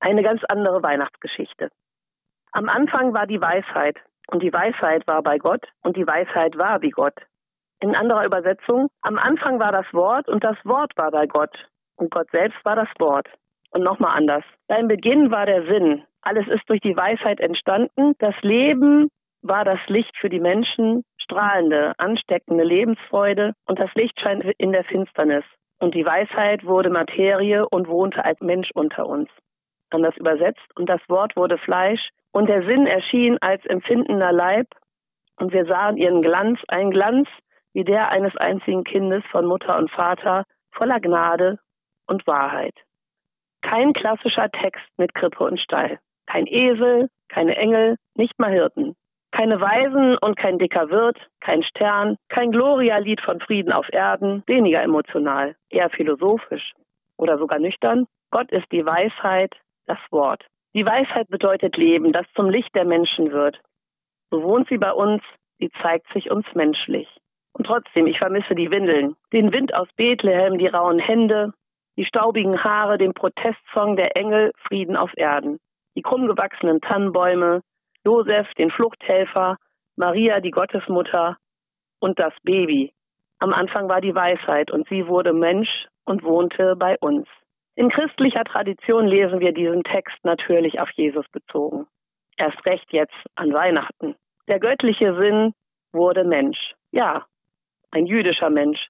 Eine ganz andere Weihnachtsgeschichte. Am Anfang war die Weisheit und die Weisheit war bei Gott und die Weisheit war wie Gott. In anderer Übersetzung, am Anfang war das Wort und das Wort war bei Gott und Gott selbst war das Wort. Und nochmal anders. Beim Beginn war der Sinn. Alles ist durch die Weisheit entstanden. Das Leben war das Licht für die Menschen, strahlende, ansteckende Lebensfreude und das Licht scheint in der Finsternis. Und die Weisheit wurde Materie und wohnte als Mensch unter uns. Anders übersetzt, und das Wort wurde Fleisch, und der Sinn erschien als empfindender Leib, und wir sahen ihren Glanz, ein Glanz wie der eines einzigen Kindes von Mutter und Vater, voller Gnade und Wahrheit. Kein klassischer Text mit Krippe und Stall. Kein Esel, keine Engel, nicht mal Hirten. Keine Weisen und kein dicker Wirt, kein Stern, kein Gloria-Lied von Frieden auf Erden, weniger emotional, eher philosophisch oder sogar nüchtern. Gott ist die Weisheit, das Wort. Die Weisheit bedeutet Leben, das zum Licht der Menschen wird. So wohnt sie bei uns, sie zeigt sich uns menschlich. Und trotzdem, ich vermisse die Windeln, den Wind aus Bethlehem, die rauen Hände, die staubigen Haare, den Protestsong der Engel, Frieden auf Erden, die krummgewachsenen Tannenbäume, Josef, den Fluchthelfer, Maria, die Gottesmutter und das Baby. Am Anfang war die Weisheit und sie wurde Mensch und wohnte bei uns. In christlicher Tradition lesen wir diesen Text natürlich auf Jesus bezogen. Erst recht jetzt an Weihnachten. Der göttliche Sinn wurde Mensch. Ja, ein jüdischer Mensch,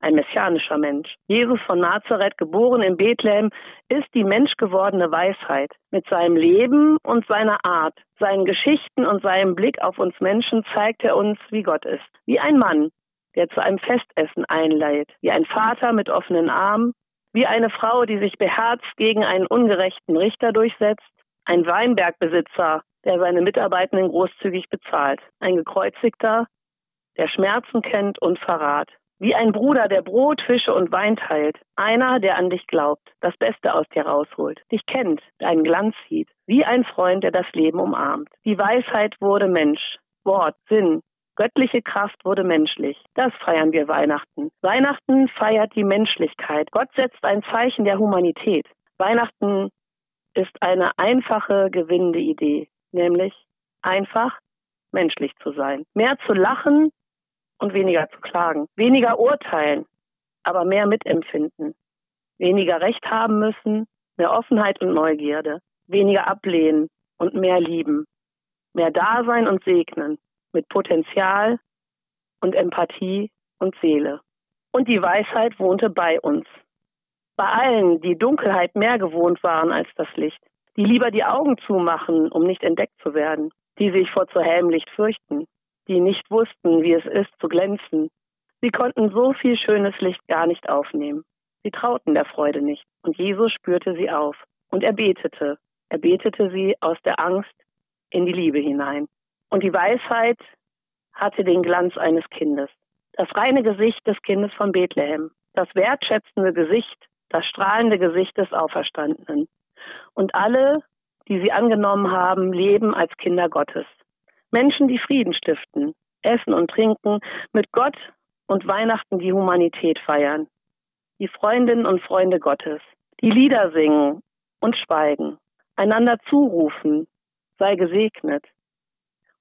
ein messianischer Mensch. Jesus von Nazareth, geboren in Bethlehem, ist die menschgewordene Weisheit. Mit seinem Leben und seiner Art, seinen Geschichten und seinem Blick auf uns Menschen zeigt er uns, wie Gott ist. Wie ein Mann, der zu einem Festessen einleiht. Wie ein Vater mit offenen Armen. Wie eine Frau, die sich beherzt gegen einen ungerechten Richter durchsetzt. Ein Weinbergbesitzer, der seine Mitarbeitenden großzügig bezahlt. Ein Gekreuzigter, der Schmerzen kennt und Verrat. Wie ein Bruder, der Brot, Fische und Wein teilt. Einer, der an dich glaubt, das Beste aus dir rausholt, dich kennt, deinen Glanz sieht. Wie ein Freund, der das Leben umarmt. Die Weisheit wurde Mensch. Wort, Sinn, Göttliche Kraft wurde menschlich. Das feiern wir Weihnachten. Weihnachten feiert die Menschlichkeit. Gott setzt ein Zeichen der Humanität. Weihnachten ist eine einfache, gewinnende Idee, nämlich einfach menschlich zu sein. Mehr zu lachen und weniger zu klagen. Weniger urteilen, aber mehr mitempfinden. Weniger Recht haben müssen, mehr Offenheit und Neugierde. Weniger ablehnen und mehr lieben. Mehr Dasein und segnen mit Potenzial und Empathie und Seele. Und die Weisheit wohnte bei uns. Bei allen, die Dunkelheit mehr gewohnt waren als das Licht, die lieber die Augen zumachen, um nicht entdeckt zu werden, die sich vor zu hellem Licht fürchten, die nicht wussten, wie es ist zu glänzen. Sie konnten so viel schönes Licht gar nicht aufnehmen. Sie trauten der Freude nicht. Und Jesus spürte sie auf. Und er betete. Er betete sie aus der Angst in die Liebe hinein. Und die Weisheit hatte den Glanz eines Kindes. Das reine Gesicht des Kindes von Bethlehem. Das wertschätzende Gesicht, das strahlende Gesicht des Auferstandenen. Und alle, die sie angenommen haben, leben als Kinder Gottes. Menschen, die Frieden stiften, essen und trinken, mit Gott und Weihnachten die Humanität feiern. Die Freundinnen und Freunde Gottes, die Lieder singen und schweigen, einander zurufen, sei gesegnet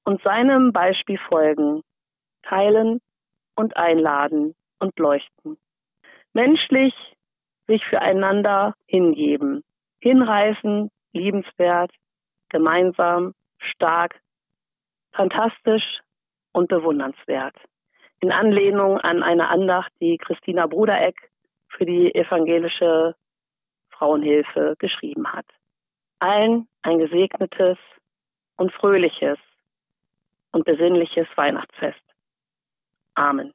und seinem Beispiel folgen, teilen und einladen und leuchten. Menschlich sich füreinander hingeben, hinreißen, liebenswert, gemeinsam, stark, fantastisch und bewundernswert. In Anlehnung an eine Andacht, die Christina Brudereck für die evangelische Frauenhilfe geschrieben hat. Allen ein gesegnetes und fröhliches und besinnliches Weihnachtsfest. Amen.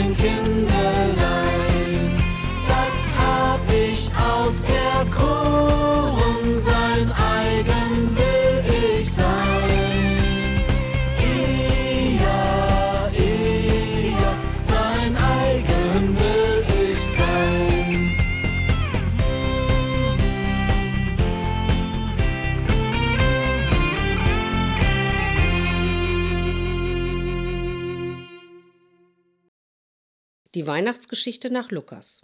Uns Weihnachtsgeschichte nach Lukas.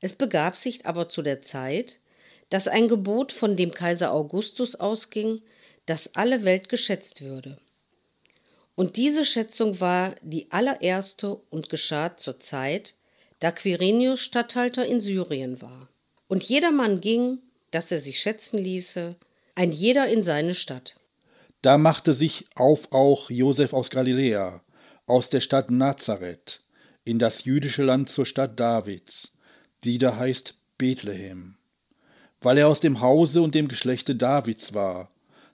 Es begab sich aber zu der Zeit, dass ein Gebot von dem Kaiser Augustus ausging, dass alle Welt geschätzt würde. Und diese Schätzung war die allererste und geschah zur Zeit, da Quirinius Statthalter in Syrien war. Und jedermann ging, dass er sich schätzen ließe, ein jeder in seine Stadt. Da machte sich auf auch Josef aus Galiläa, aus der Stadt Nazareth, in das jüdische Land zur Stadt Davids, die da heißt Bethlehem, weil er aus dem Hause und dem Geschlechte Davids war,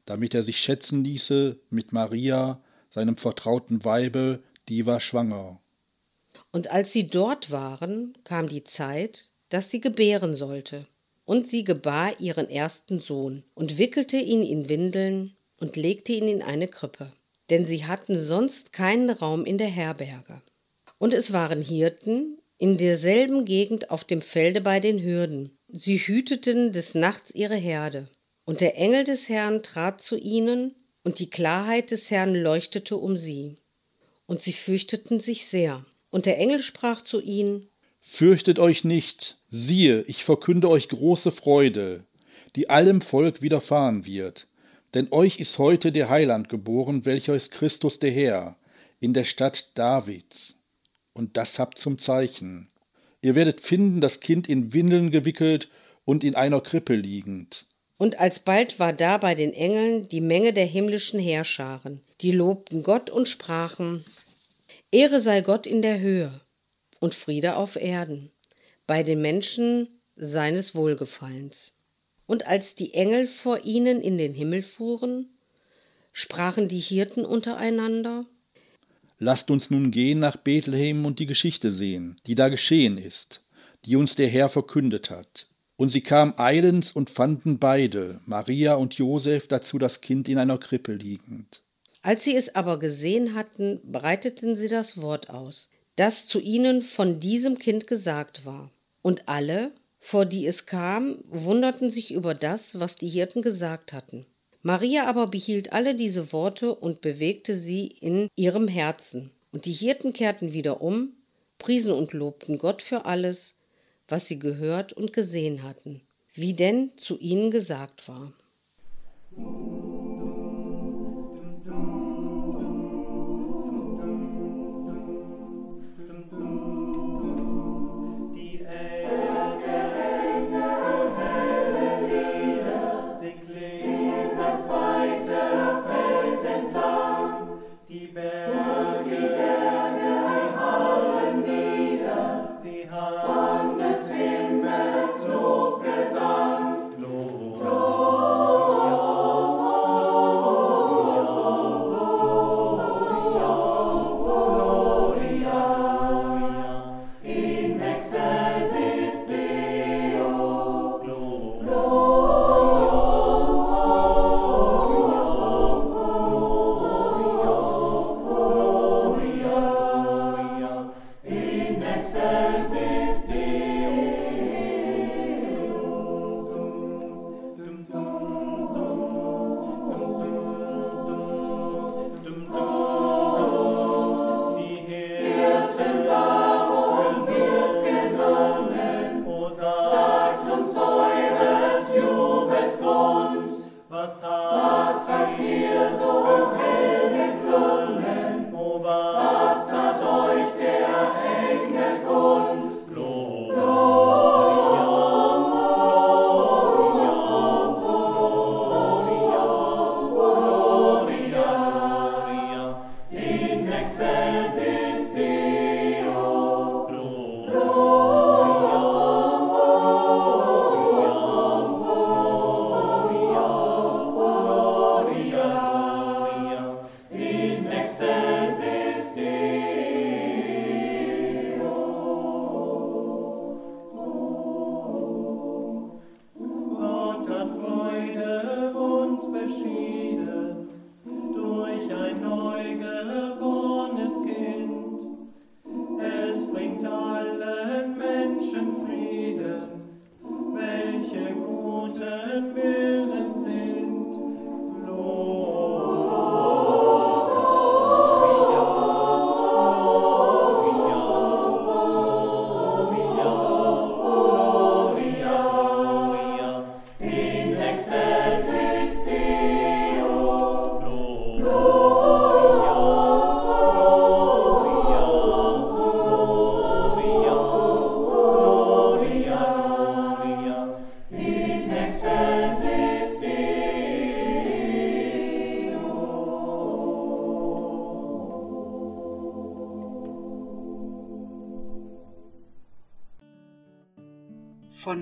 damit er sich schätzen ließe mit Maria, seinem vertrauten Weibe, die war schwanger. Und als sie dort waren, kam die Zeit, dass sie gebären sollte. Und sie gebar ihren ersten Sohn und wickelte ihn in Windeln und legte ihn in eine Krippe, denn sie hatten sonst keinen Raum in der Herberge. Und es waren Hirten in derselben Gegend auf dem Felde bei den Hürden. Sie hüteten des Nachts ihre Herde. Und der Engel des Herrn trat zu ihnen, und die Klarheit des Herrn leuchtete um sie. Und sie fürchteten sich sehr. Und der Engel sprach zu ihnen, Fürchtet euch nicht, siehe, ich verkünde euch große Freude, die allem Volk widerfahren wird. Denn euch ist heute der Heiland geboren, welcher ist Christus der Herr, in der Stadt Davids. Und das habt zum Zeichen. Ihr werdet finden das Kind in Windeln gewickelt und in einer Krippe liegend. Und alsbald war da bei den Engeln die Menge der himmlischen Heerscharen, die lobten Gott und sprachen, Ehre sei Gott in der Höhe und Friede auf Erden, bei den Menschen seines Wohlgefallens. Und als die Engel vor ihnen in den Himmel fuhren, sprachen die Hirten untereinander, Lasst uns nun gehen nach Bethlehem und die Geschichte sehen, die da geschehen ist, die uns der Herr verkündet hat. Und sie kamen eilends und fanden beide, Maria und Josef, dazu das Kind in einer Krippe liegend. Als sie es aber gesehen hatten, breiteten sie das Wort aus, das zu ihnen von diesem Kind gesagt war. Und alle, vor die es kam, wunderten sich über das, was die Hirten gesagt hatten. Maria aber behielt alle diese Worte und bewegte sie in ihrem Herzen. Und die Hirten kehrten wieder um, priesen und lobten Gott für alles, was sie gehört und gesehen hatten, wie denn zu ihnen gesagt war.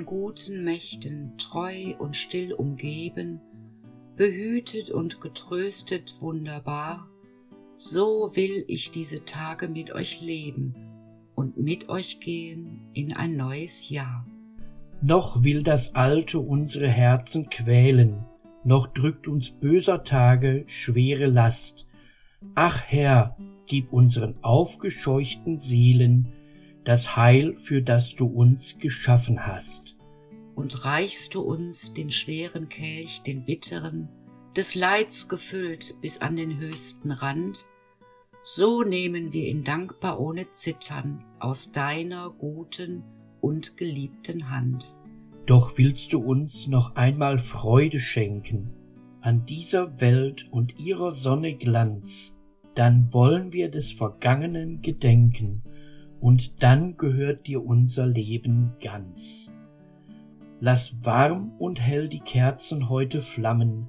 Guten Mächten treu und still umgeben, behütet und getröstet wunderbar, so will ich diese Tage mit euch leben und mit euch gehen in ein neues Jahr. Noch will das Alte unsere Herzen quälen, noch drückt uns böser Tage schwere Last. Ach Herr, gib unseren aufgescheuchten Seelen das Heil, für das du uns geschaffen hast. Und reichst du uns den schweren Kelch, den bitteren, des Leids gefüllt bis an den höchsten Rand, so nehmen wir ihn dankbar ohne Zittern aus deiner guten und geliebten Hand. Doch willst du uns noch einmal Freude schenken an dieser Welt und ihrer Sonne Glanz, dann wollen wir des Vergangenen gedenken, und dann gehört dir unser Leben ganz. Lass warm und hell die Kerzen heute flammen,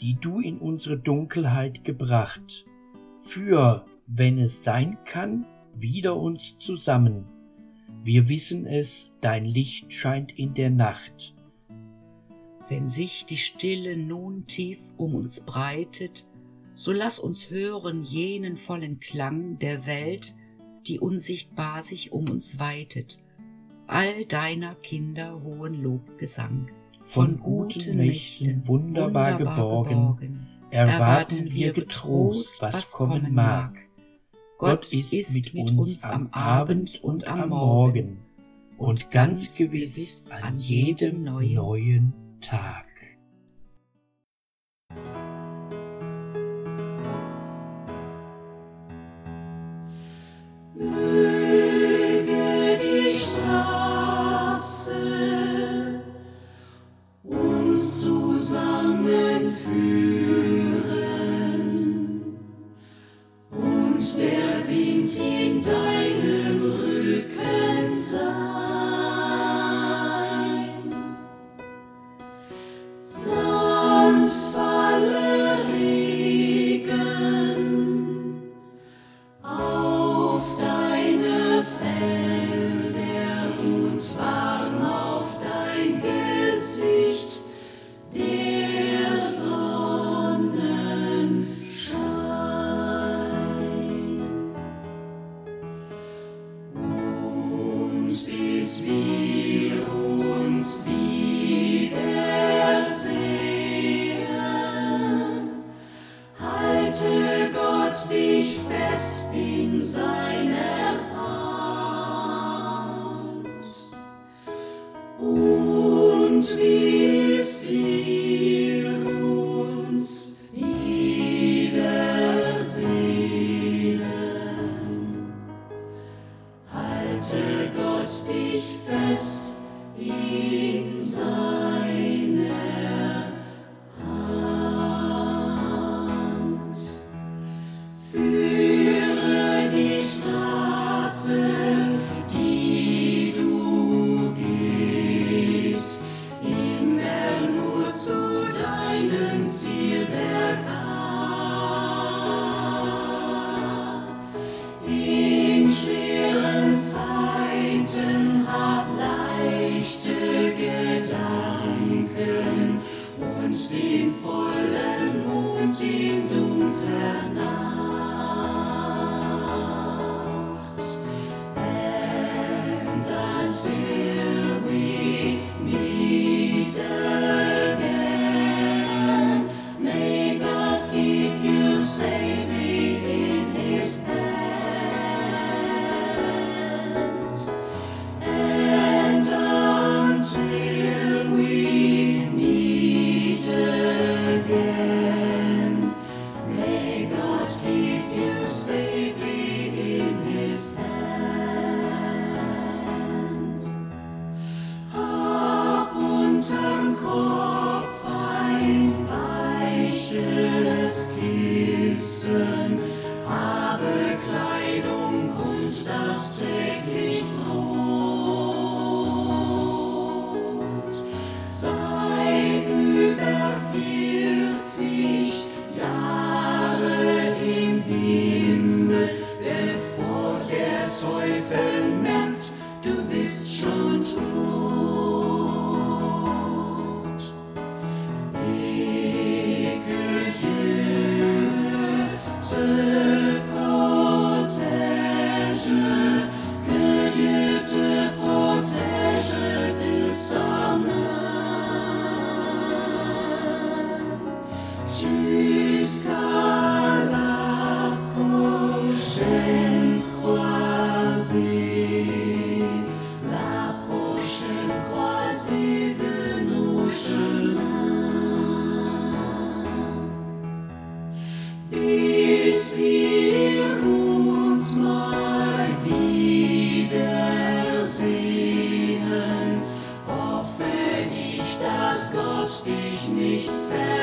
die du in unsere Dunkelheit gebracht, für, wenn es sein kann, wieder uns zusammen. Wir wissen es, dein Licht scheint in der Nacht. Wenn sich die Stille nun tief um uns breitet, so lass uns hören jenen vollen Klang der Welt, die unsichtbar sich um uns weitet, all deiner Kinder hohen Lobgesang. Von guten Mächten wunderbar geborgen, erwarten wir getrost, was kommen mag. Gott ist mit uns am Abend und am Morgen und ganz gewiss an jedem neuen Tag. Möge Gott dich fest in seiner leichte Gedanken und den vollen Mond in dunkler Nacht. Keep you safely bis wir uns mal wiedersehen. Hoffe ich, dass Gott dich nicht verlässt.